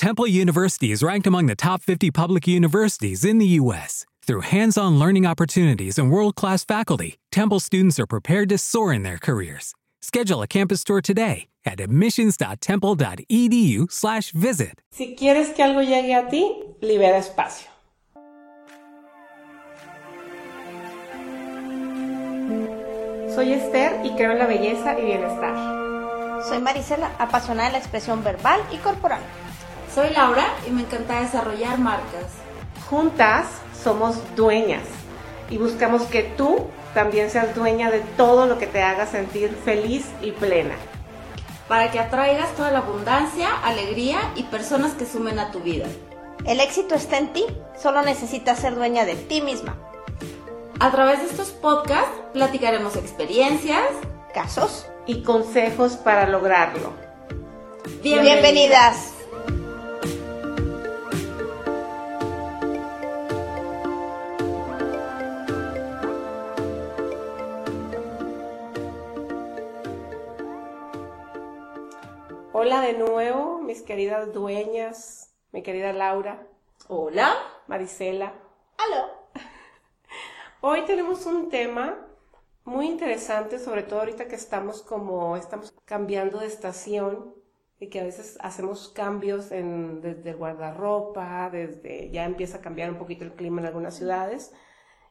Temple University is ranked among the top 50 public universities in the U.S. Through hands on learning opportunities and world class faculty, Temple students are prepared to soar in their careers. Schedule a campus tour today at admissions.temple.edu/slash visit. Si quieres que algo llegue a ti, libera espacio. Soy Esther y creo en la belleza y bienestar. Soy Marisela, apasionada de la expresión verbal y corporal. Soy Laura y me encanta desarrollar marcas. Juntas somos dueñas y buscamos que tú también seas dueña de todo lo que te haga sentir feliz y plena. Para que atraigas toda la abundancia, alegría y personas que sumen a tu vida. El éxito está en ti, solo necesitas ser dueña de ti misma. A través de estos podcasts platicaremos experiencias, casos y consejos para lograrlo. Bienvenidas. Bienvenidas. Hola de nuevo, mis queridas dueñas, mi querida Laura. Hola. Marisela. Hola. Hoy tenemos un tema muy interesante, sobre todo ahorita que estamos como, estamos cambiando de estación y que a veces hacemos cambios en, desde el guardarropa, desde, ya empieza a cambiar un poquito el clima en algunas ciudades.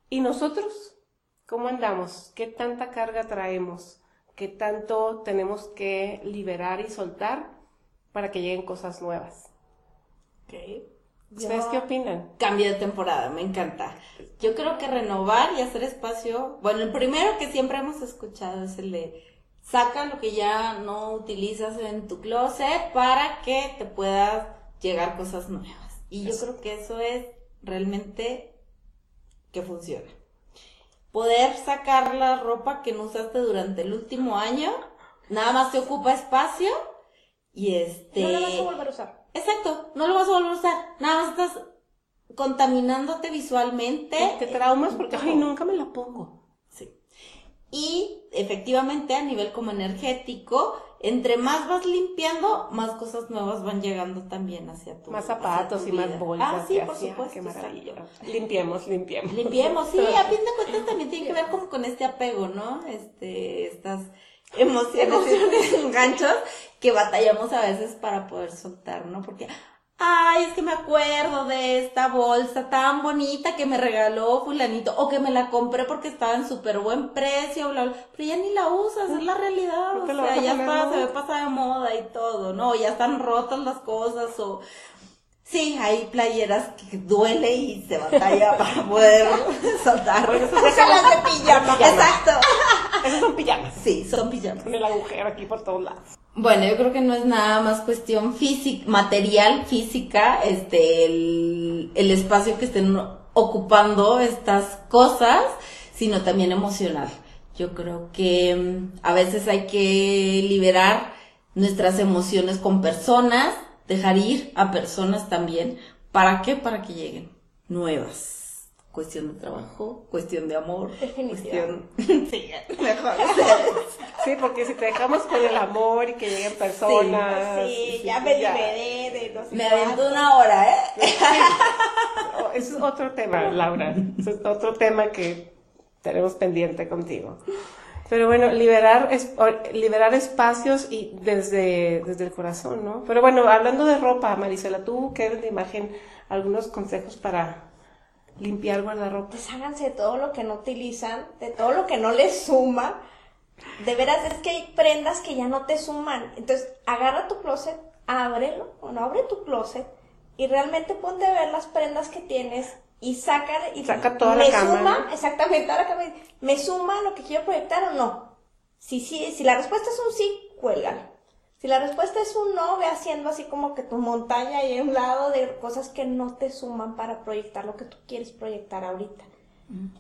¿Y nosotros? ¿Cómo andamos? ¿Qué tanta carga traemos? ¿Qué tanto tenemos que liberar y soltar para que lleguen cosas nuevas? Okay. ¿Ustedes qué opinan? Cambio de temporada, me encanta. Yo creo que renovar y hacer espacio, bueno, el primero que siempre hemos escuchado es el de saca lo que ya no utilizas en tu closet para que te puedas llegar cosas nuevas. Y yo creo que eso es realmente que funciona. Poder sacar la ropa que no usaste durante el último año, nada más te ocupa espacio y este... No la vas a volver a usar. Exacto, no lo vas a volver a usar. Nada más estás contaminándote visualmente. Te traumas porque, ay, nunca me la pongo. Sí. Y efectivamente, a nivel como energético, entre más vas limpiando, más cosas nuevas van llegando también hacia tu Más zapatos y más bolsas. Ah, sí, por supuesto. Qué maravilla. Limpiemos, limpiemos. Limpiemos, sí, a fin de cuentas también tiene que ver como con este apego, ¿no? Este, estas emociones, emociones. ganchos que batallamos a veces para poder soltar, ¿no? Porque, ay, es que me acuerdo de esta bolsa tan bonita que me regaló fulanito, o que me la compré porque estaba en súper buen precio, bla, bla, pero ya ni la usas, es la realidad, o sea, ya está, se ve pasada de moda y todo, ¿no? Ya están rotas las cosas, o, Sí, hay playeras que duele y se batalla para poder soltar. Eso las de pijama. Exacto. Esas son pijamas. Sí, son pijamas. Con el agujero aquí por todos lados. Bueno, yo creo que no es nada más cuestión física, material, física, este, el, el espacio que estén ocupando estas cosas, sino también emocional. Yo creo que mm, a veces hay que liberar nuestras emociones con personas, dejar ir a personas también. ¿Para qué? Para que lleguen nuevas. Cuestión de trabajo, cuestión de amor, cuestión... sí, mejor. sí, porque si te dejamos con el amor y que lleguen personas... Sí, ya me liberé de no sé Me aventó una hora, ¿eh? Eso es otro tema, Laura. Eso es otro tema que tenemos pendiente contigo. Pero bueno, liberar, es, liberar espacios y desde, desde el corazón, ¿no? Pero bueno, hablando de ropa, Marisela, tú qué de imagen algunos consejos para limpiar guardarropa. Pues háganse de todo lo que no utilizan, de todo lo que no les suma. De veras, es que hay prendas que ya no te suman. Entonces, agarra tu closet, ábrelo, o no abre tu closet, y realmente ponte a ver las prendas que tienes y saca, y saca toda me la suma, exactamente, ahora que me suma lo que quiero proyectar o no. Si, si, si la respuesta es un sí, cuélgalo. Si la respuesta es un no, ve haciendo así como que tu montaña y un lado de cosas que no te suman para proyectar lo que tú quieres proyectar ahorita.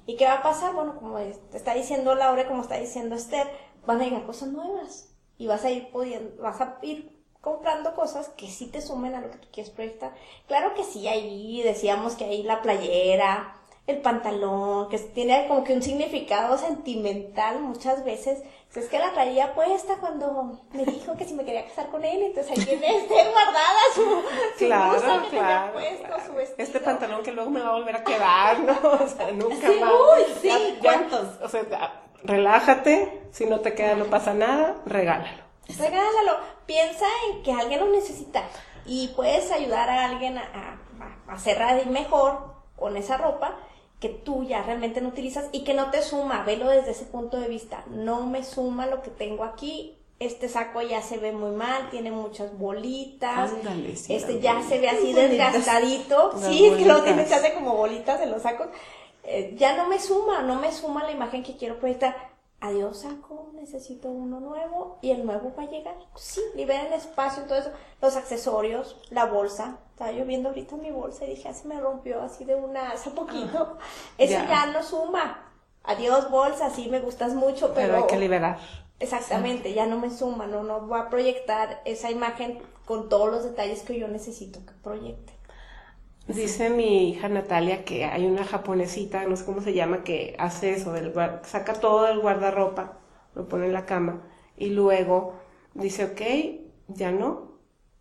¿Y qué va a pasar? Bueno, como te está diciendo Laura, como está diciendo Esther, van a llegar cosas nuevas y vas a ir pudiendo, vas a ir comprando cosas que sí te sumen a lo que tú quieres proyectar. Claro que sí, ahí decíamos que ahí la playera, el pantalón, que tiene como que un significado sentimental muchas veces. Pues es que la traía puesta cuando me dijo que si me quería casar con él, entonces ahí tiene este guardada su, su Claro, blusa que tenía claro, puesto, claro. su vestido. Este pantalón que luego me va a volver a quedar, ¿no? O sea, nunca Sí, más. uy, sí, Ya- ya, ¿cuántos? o sea, relájate, si no te queda no pasa nada, regálalo. Regálalo. Piensa en que alguien lo necesita y puedes ayudar a alguien a, a, a mejor con esa ropa que tú ya realmente no utilizas y que no te suma. Velo desde ese punto de vista. No me suma lo que tengo aquí. Este saco ya se ve muy mal, tiene muchas bolitas. Ándale, sí, este ya se ve así desgastadito. Sí, es que lo tiene, se hace como bolitas en los sacos. Eh, ya no me suma, no me suma la imagen que quiero proyectar. Adiós saco, necesito uno nuevo y el nuevo va a llegar. Sí, liberen espacio, todo eso. Los accesorios, la bolsa. Estaba yo viendo ahorita mi bolsa y dije, ah, se me rompió así de una hace poquito. Eso ya. ya. no suma. Adiós bolsa, sí me gustas mucho, pero, Pero hay que liberar. exactamente, ya no me suma, no, no voy a proyectar esa imagen con todos los detalles que yo necesito que proyecte. Dice mi hija Natalia que hay una japonesita, no sé cómo se llama, que hace eso, del saca todo del guardarropa, lo pone en la cama y luego dice, ok, ya no,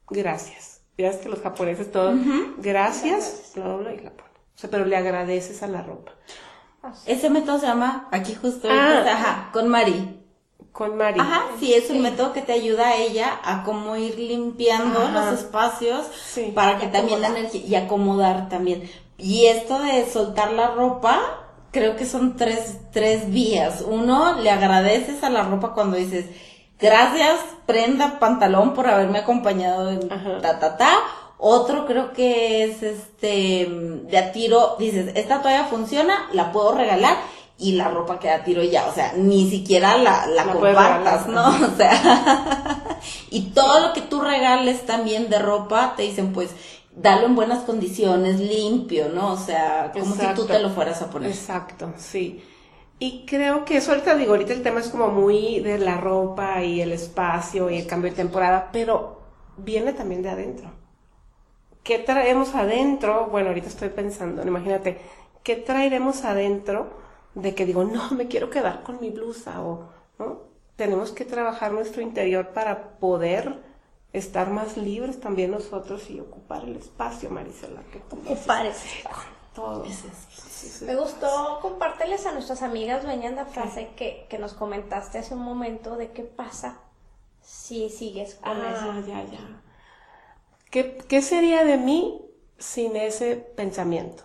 gracias. Ya es que los japoneses todo, gracias, lo dobla y la pone. O sea, pero le agradeces a la ropa. Ese método se llama, aquí justo, Ah. ajá, con Mari. Con Mari. Ajá, sí, es un método que te ayuda a ella a cómo ir limpiando Ajá. los espacios Sí. para que Y también la acomodar. energía y acomodar también. Y esto de soltar la ropa, creo que son tres, tres vías. Uno, le agradeces a la ropa cuando dices, gracias, prenda, pantalón por haberme acompañado en Ajá. ta, ta, ta. Otro creo que es este, de a tiro, dices, esta toalla funciona, la puedo regalar y la ropa queda tiro ya, o sea, ni siquiera la, la, compartas. ¿no? O sea, y todo lo que tú regales también de ropa, te dicen, pues, dalo en buenas condiciones, limpio, ¿no? O sea, como si tú te lo fueras a poner. Exacto, sí. Y creo que eso ahorita digo, ahorita el tema es como muy de la ropa y el espacio y el cambio de temporada, pero viene también de adentro. ¿Qué traemos adentro? Bueno, ahorita estoy pensando, imagínate, ¿qué traeremos adentro de que digo, no, me quiero quedar con mi blusa o, ¿no? Tenemos que trabajar nuestro interior para poder estar más libres también nosotros y ocupar el espacio, Marisela, que tú dices, Parece. todo. Es. Me gustó compárteles a nuestras amigas dueñas la frase que, que nos comentaste hace un momento de qué pasa si sigues con Ah, eso. ya, ya. ¿Qué, ¿Qué sería de mí sin ese pensamiento?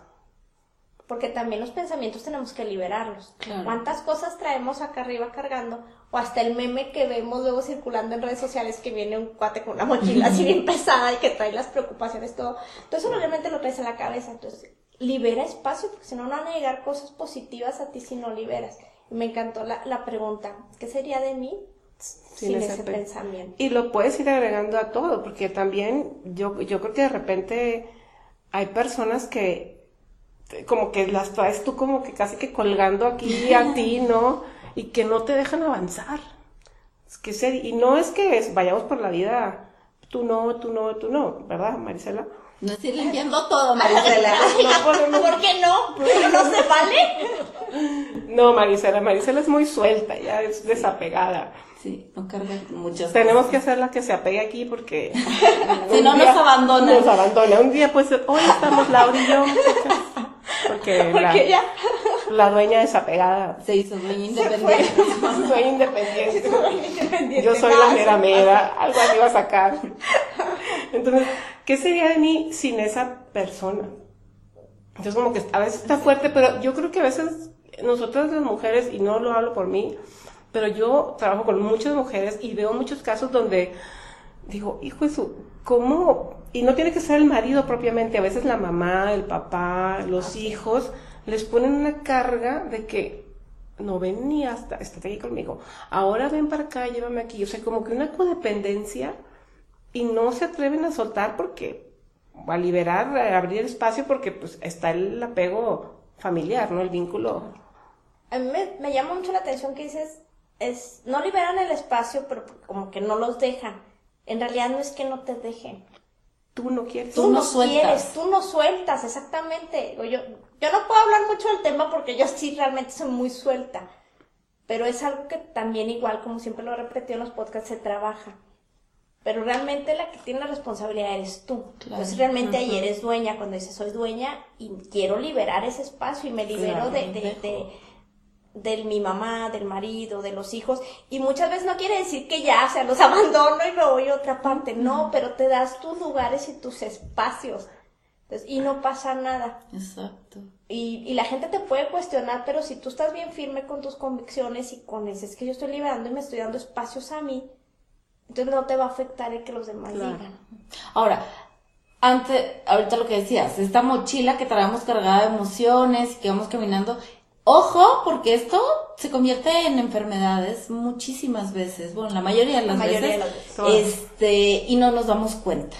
Porque también los pensamientos tenemos que liberarlos. Claro. ¿Cuántas cosas traemos acá arriba cargando? O hasta el meme que vemos luego circulando en redes sociales que viene un cuate con una mochila así bien pesada y que trae las preocupaciones, todo. Entonces realmente lo traes en la cabeza. Entonces libera espacio porque si no, no van a llegar cosas positivas a ti si no liberas. Y me encantó la, la pregunta. ¿Qué sería de mí sin, ese, pe- pensamiento? Y lo puedes ir agregando a todo, porque también yo, yo creo que de repente hay personas que como que las traes tú como que casi que colgando aquí a ti, ¿no? Y que no te dejan avanzar. Es que ser, y no es que es- vayamos por la vida, tú no, tú no, tú no, ¿verdad, Marisela? No estoy limpiando todo, Marisela. No podemos- ¿Por qué no? ¿Pero no se vale? No, Marisela, Marisela es muy suelta, ya es desapegada. Sí, no carga muchas Tenemos cosas. que hacer la que se apegue aquí porque Si no, nos abandona. Nos abandona. Un día pues hoy estamos Laura y yo porque, la, ya la dueña desapegada Se hizo dueña independiente. soy independiente. independiente. Yo soy la mera mera, algo así iba a sacar. Entonces, ¿qué sería de mí sin esa persona? Entonces como que a veces está fuerte, pero yo creo que a veces nosotras las mujeres, y no lo hablo por mí, pero yo trabajo con muchas mujeres y veo muchos casos donde digo, hijo de su, ¿cómo? Y no tiene que ser el marido propiamente, a veces la mamá, el papá, los hijos, les ponen una carga de que no ven ni hasta, estate aquí conmigo, ahora ven para acá, llévame aquí, o sea, como que una codependencia y no se atreven a soltar porque, a liberar, a abrir espacio porque pues está el apego familiar, ¿no? El vínculo. A mí me, me llama mucho la atención que dices, es, no liberan el espacio, pero como que no los dejan. En realidad no es que no te dejen, tú no quieres. Tú, no, quieres, tú no sueltas, exactamente. Yo, yo no puedo hablar mucho del tema porque yo sí realmente soy muy suelta, pero es algo que también igual, como siempre lo he repetido en los podcasts, se trabaja. Pero realmente la que tiene la responsabilidad eres tú. Entonces realmente ahí eres dueña, cuando dices soy dueña y quiero liberar ese espacio y me libero de, de, de de mi mamá, del marido, de los hijos, y muchas veces no quiere decir que ya, o sea, los abandono y me voy a otra parte, no, pero te das tus lugares y tus espacios, y no pasa nada. Exacto. Y, y la gente te puede cuestionar, pero si tú estás bien firme con tus convicciones y con eso, es que yo estoy liberando y me estoy dando espacios a mí, entonces no te va a afectar el que los demás digan. Ahora, antes, ahorita lo que decías, esta mochila que traemos cargada de emociones, que vamos caminando, Ojo, porque esto se convierte en enfermedades muchísimas veces, bueno, la mayoría de las veces, este, y no nos damos cuenta.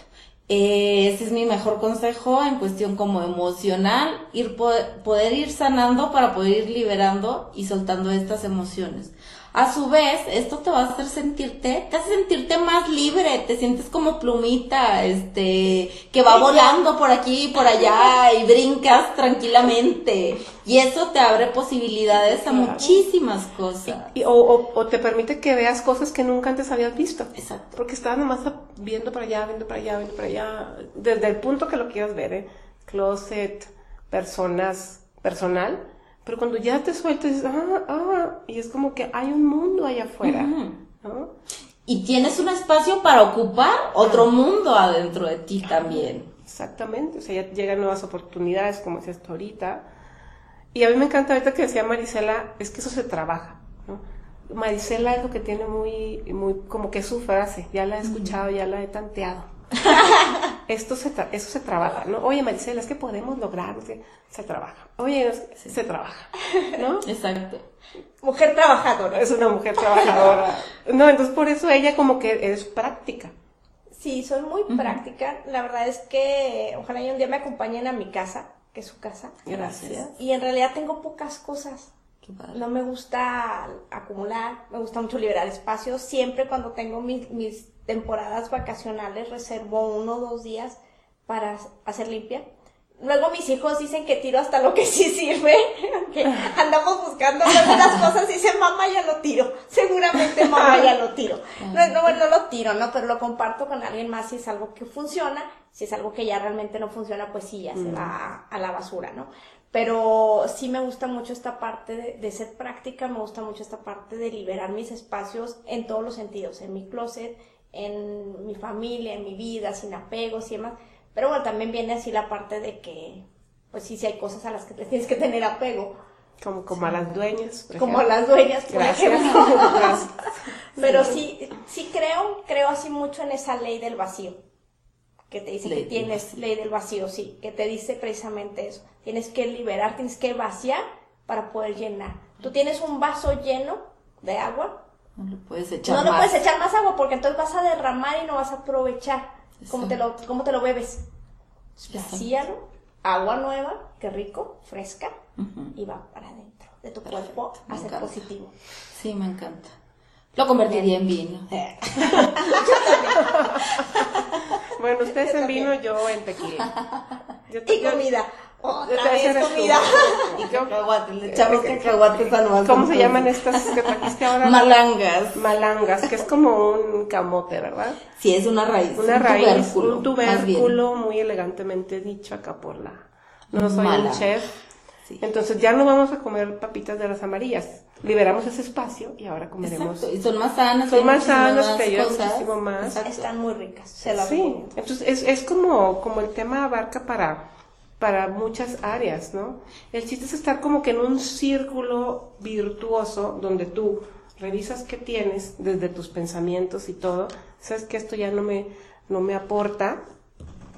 Eh, ese es mi mejor consejo en cuestión como emocional, ir poder ir sanando para poder ir liberando y soltando estas emociones. A su vez, esto te va a hacer sentirte, te hace sentirte más libre, te sientes como plumita, este, que va volando por aquí y por allá y brincas tranquilamente. Y eso te abre posibilidades a muchísimas cosas. Y, o, o, te permite que veas cosas que nunca antes habías visto. Exacto. Porque estás nomás viendo para allá, viendo para allá, viendo para allá, desde el punto que lo quieras ver, ¿eh? Closet, personas, personal pero cuando ya te sueltas, dices, ah, ah, y es como que hay un mundo allá afuera, ¿no? Y tienes un espacio para ocupar otro mundo adentro de ti también. Exactamente, o sea, ya llegan nuevas oportunidades, como decías tú ahorita. Y a mí me encanta ahorita que decía Marisela, es que eso se trabaja, ¿no? Marisela es lo que tiene muy, muy, como que su frase, ya la he escuchado, ya la he tanteado. Esto se eso se trabaja, ¿no? Oye, Maricela, es que podemos lograr, se trabaja. Oye, se trabaja, ¿no? Exacto. Mujer trabajadora. Es una mujer trabajadora. No, entonces por eso ella como que es práctica. Sí, soy muy práctica. La verdad es que ojalá un día me acompañen a mi casa, que es su casa. Gracias. Y en realidad tengo pocas cosas. No me gusta acumular, me gusta mucho liberar espacio. Siempre cuando tengo mis, mis temporadas vacacionales reservo uno o dos días para hacer limpia. Luego mis hijos dicen que tiro hasta lo que sí sirve, que andamos buscando algunas cosas y dicen, mamá ya lo tiro, seguramente mamá ya lo tiro. No, no, no lo tiro, ¿no? Pero lo comparto con alguien más si es algo que funciona, si es algo que ya realmente no funciona, pues sí, ya se mm. va a la basura, ¿no? Pero sí me gusta mucho esta parte de, ser práctica, me gusta mucho esta parte de liberar mis espacios en todos los sentidos, en mi closet, en mi familia, en mi vida, sin apegos y demás. Pero bueno, también viene así la parte de que, pues sí, sí hay cosas a las que te tienes que tener apego. Como, como a las dueñas. como a las dueñas, por ejemplo. Pero sí, sí creo, creo así mucho en esa ley del vacío que te dice que tienes ley del vacío, sí, que te dice precisamente eso. Tienes que liberar, tienes que vaciar para poder llenar. Tú tienes un vaso lleno de agua. No le puedes echar no más. puedes echar más agua porque entonces vas a derramar y no vas a aprovechar. ¿Cómo te, lo, ¿Cómo te lo bebes? Vacíalo, agua nueva, qué rico, fresca, y va para adentro de tu cuerpo a ser positivo. Sí, me encanta. Lo convertiría en vino. yo también. Bueno, ustedes en vino, yo en tequila. y comida. Otra vez comida. Y cacahuates, le echamos cacahuates a ¿Cómo se llaman estas que trajiste ahora? Malangas. Malangas, que es como un camote, ¿verdad? Sí, es una raíz. Una raíz, un tubérculo muy elegantemente dicho acá por la... No soy un chef. Entonces ya no vamos a comer papitas de las amarillas liberamos ese espacio y ahora comeremos. Y son más sanas. Son más sanas, te ayudan muchísimo más. Están muy ricas. Se sí, entonces es, es como, como el tema abarca para, para muchas áreas, ¿no? El chiste es estar como que en un círculo virtuoso donde tú revisas qué tienes desde tus pensamientos y todo, sabes que esto ya no me, no me aporta,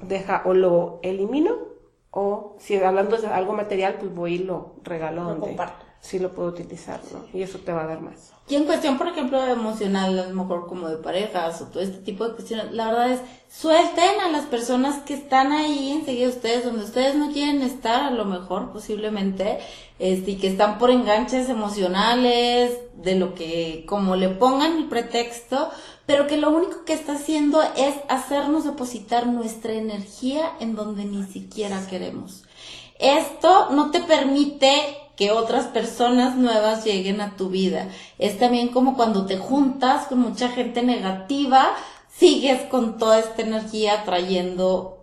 deja o lo elimino o si hablando de algo material, pues voy y lo regalo lo donde, comparto sí lo puedo utilizar, ¿no? Y eso te va a dar más. Y en cuestión, por ejemplo, emocional, a lo mejor como de parejas o todo este tipo de cuestiones, la verdad es, suelten a las personas que están ahí enseguida ustedes, donde ustedes no quieren estar, a lo mejor, posiblemente, este, y que están por enganches emocionales, de lo que, como le pongan el pretexto, pero que lo único que está haciendo es hacernos depositar nuestra energía en donde ni siquiera queremos. Esto no te permite que otras personas nuevas lleguen a tu vida. Es también como cuando te juntas con mucha gente negativa, sigues con toda esta energía trayendo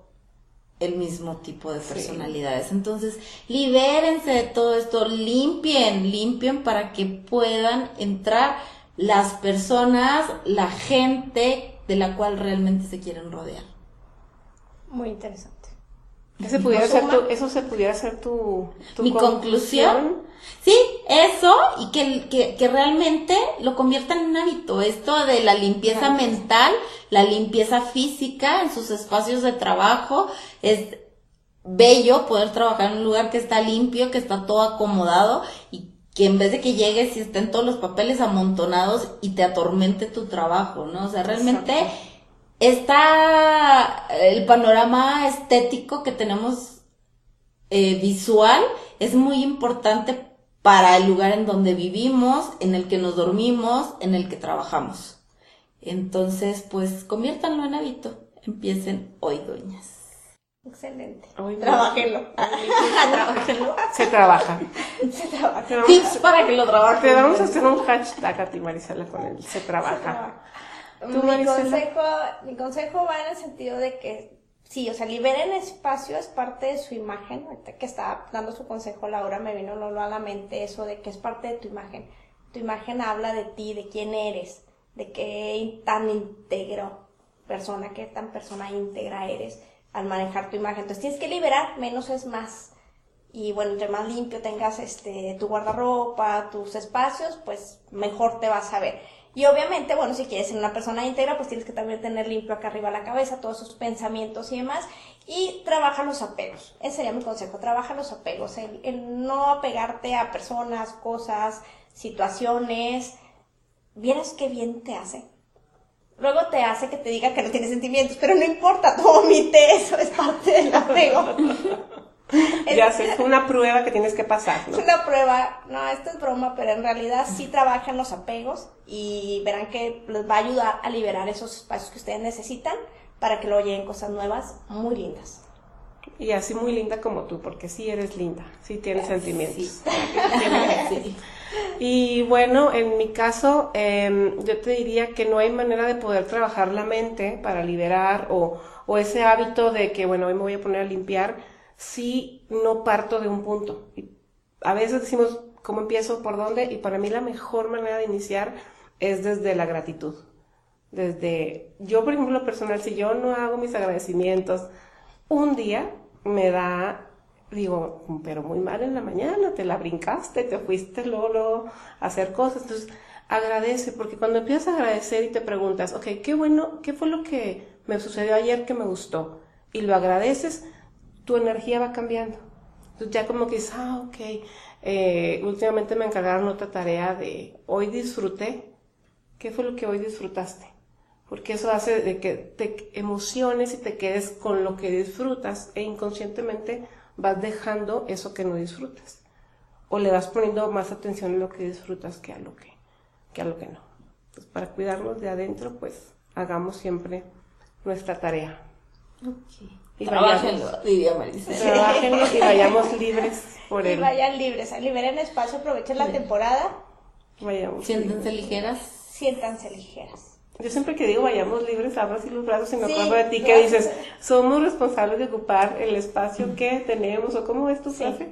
el mismo tipo de personalidades. Entonces, libérense de todo esto, limpien, limpien para que puedan entrar las personas, la gente de la cual realmente se quieren rodear. Muy interesante. Ese pudiera ser tu, eso se pudiera ser tu, tu Mi conclusión. Sí, eso y que, que, que, realmente lo conviertan en un hábito. Esto de la limpieza mental, la limpieza física en sus espacios de trabajo. Es bello poder trabajar en un lugar que está limpio, que está todo acomodado que en vez de que llegues y estén todos los papeles amontonados y te atormente tu trabajo, ¿no? O sea, realmente está el panorama estético que tenemos eh, visual es muy importante para el lugar en donde vivimos, en el que nos dormimos, en el que trabajamos. Entonces, pues conviértanlo en hábito. Empiecen hoy, doñas. Excelente. Hoy no. Trabajenlo. Se trabaja. Se trabaja. Tips para que lo trabajen. te vamos a hacer un hashtag a ti, Marisela, con él. Se trabaja. ¿Tú, Mi Marisela? consejo, mi consejo va en el sentido de que sí, o sea, liberen espacio, es parte de su imagen. Ahorita que estaba dando su consejo Laura, me vino Lolo a la mente eso de que es parte de tu imagen. Tu imagen habla de ti, de quién eres, de qué tan íntegro persona, qué tan persona íntegra eres al manejar tu imagen. Entonces tienes que liberar, menos es más. Y bueno, entre más limpio tengas este tu guardarropa, tus espacios, pues mejor te vas a ver. Y obviamente, bueno, si quieres ser una persona íntegra, pues tienes que también tener limpio acá arriba la cabeza, todos esos pensamientos y demás. Y trabaja los apegos. Ese sería mi consejo, trabaja los apegos. El no apegarte a personas, cosas, situaciones. Vieras qué bien te hace. Luego te hace que te diga que no tienes sentimientos, pero no importa, tú omite eso, es parte del apego. Ya sé, es una prueba que tienes que pasar, ¿no? Es una prueba, no, esto es broma, pero en realidad sí trabajan los apegos y verán que les va a ayudar a liberar esos espacios que ustedes necesitan para que luego lleguen cosas nuevas muy lindas. Y así muy linda como tú, porque sí eres linda, sí tienes sentimientos. Sí. Y bueno, en mi caso, eh, yo te diría que no hay manera de poder trabajar la mente para liberar o, o ese hábito de que, bueno, hoy me voy a poner a limpiar, si no parto de un punto. A veces decimos, ¿cómo empiezo? ¿Por dónde? Y para mí la mejor manera de iniciar es desde la gratitud. Desde, yo por ejemplo, personal, si yo no hago mis agradecimientos, un día me da digo, pero muy mal en la mañana, te la brincaste, te fuiste luego, luego a hacer cosas. Entonces, agradece, porque cuando empiezas a agradecer y te preguntas, ok, qué bueno, qué fue lo que me sucedió ayer que me gustó, y lo agradeces, tu energía va cambiando. Entonces, ya como que dices, ah, ok, eh, últimamente me encargaron otra tarea de hoy disfruté. ¿Qué fue lo que hoy disfrutaste? Porque eso hace de que te emociones y te quedes con lo que disfrutas e inconscientemente vas dejando eso que no disfrutas. O le vas poniendo más atención a lo que disfrutas que a lo que, que a lo que no. Entonces, para cuidarnos de adentro, pues hagamos siempre nuestra tarea. Y Trabájenlo, vayamos, diría Maricela. trabájenlo y vayamos libres por Y él. vayan libres, liberen espacio, aprovechen la temporada, Vayamos Siéntense libres. ligeras. siéntanse ligeras. Yo siempre que digo vayamos libres, abro así los brazos y me Sí, acuerdo de ti que dices, somos responsables de ocupar el espacio que tenemos, o cómo es tu Sí. frase,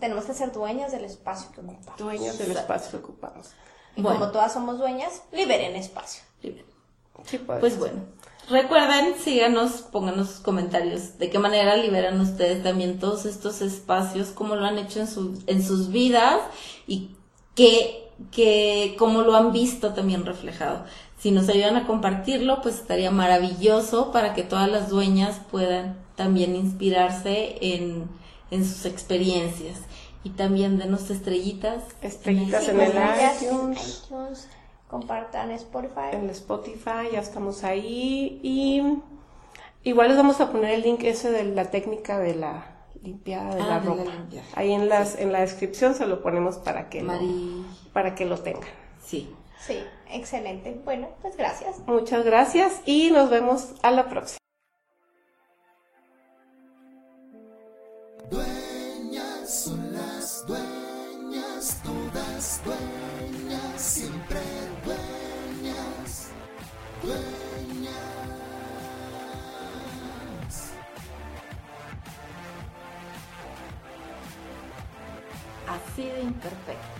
tenemos que ser dueñas del espacio que ocupamos. dueños del espacio que ocupamos. Y Bueno. como todas somos dueñas, liberen espacio. Sí, pues. Pues bueno, recuerden, síganos, pónganos sus comentarios de qué manera liberan ustedes también todos estos espacios, cómo lo han hecho en, su- en sus vidas y que, que, cómo lo han visto también reflejado. Si nos ayudan a compartirlo, pues estaría maravilloso para que todas las dueñas puedan también inspirarse en, en sus experiencias. Y también denos estrellitas. Estrellitas en el compartan iTunes. iTunes, compartan Spotify. en Spotify, ya estamos ahí. Y igual les vamos a poner el link ese de la técnica de la limpiada de Ah, la de ropa. Ahí en las en la descripción se lo ponemos para que lo, para que lo tengan. Sí. Sí, excelente. Bueno, pues gracias. Muchas gracias y nos vemos a la próxima. Dueñas son las dueñas, todas dueñas, Imperfecto.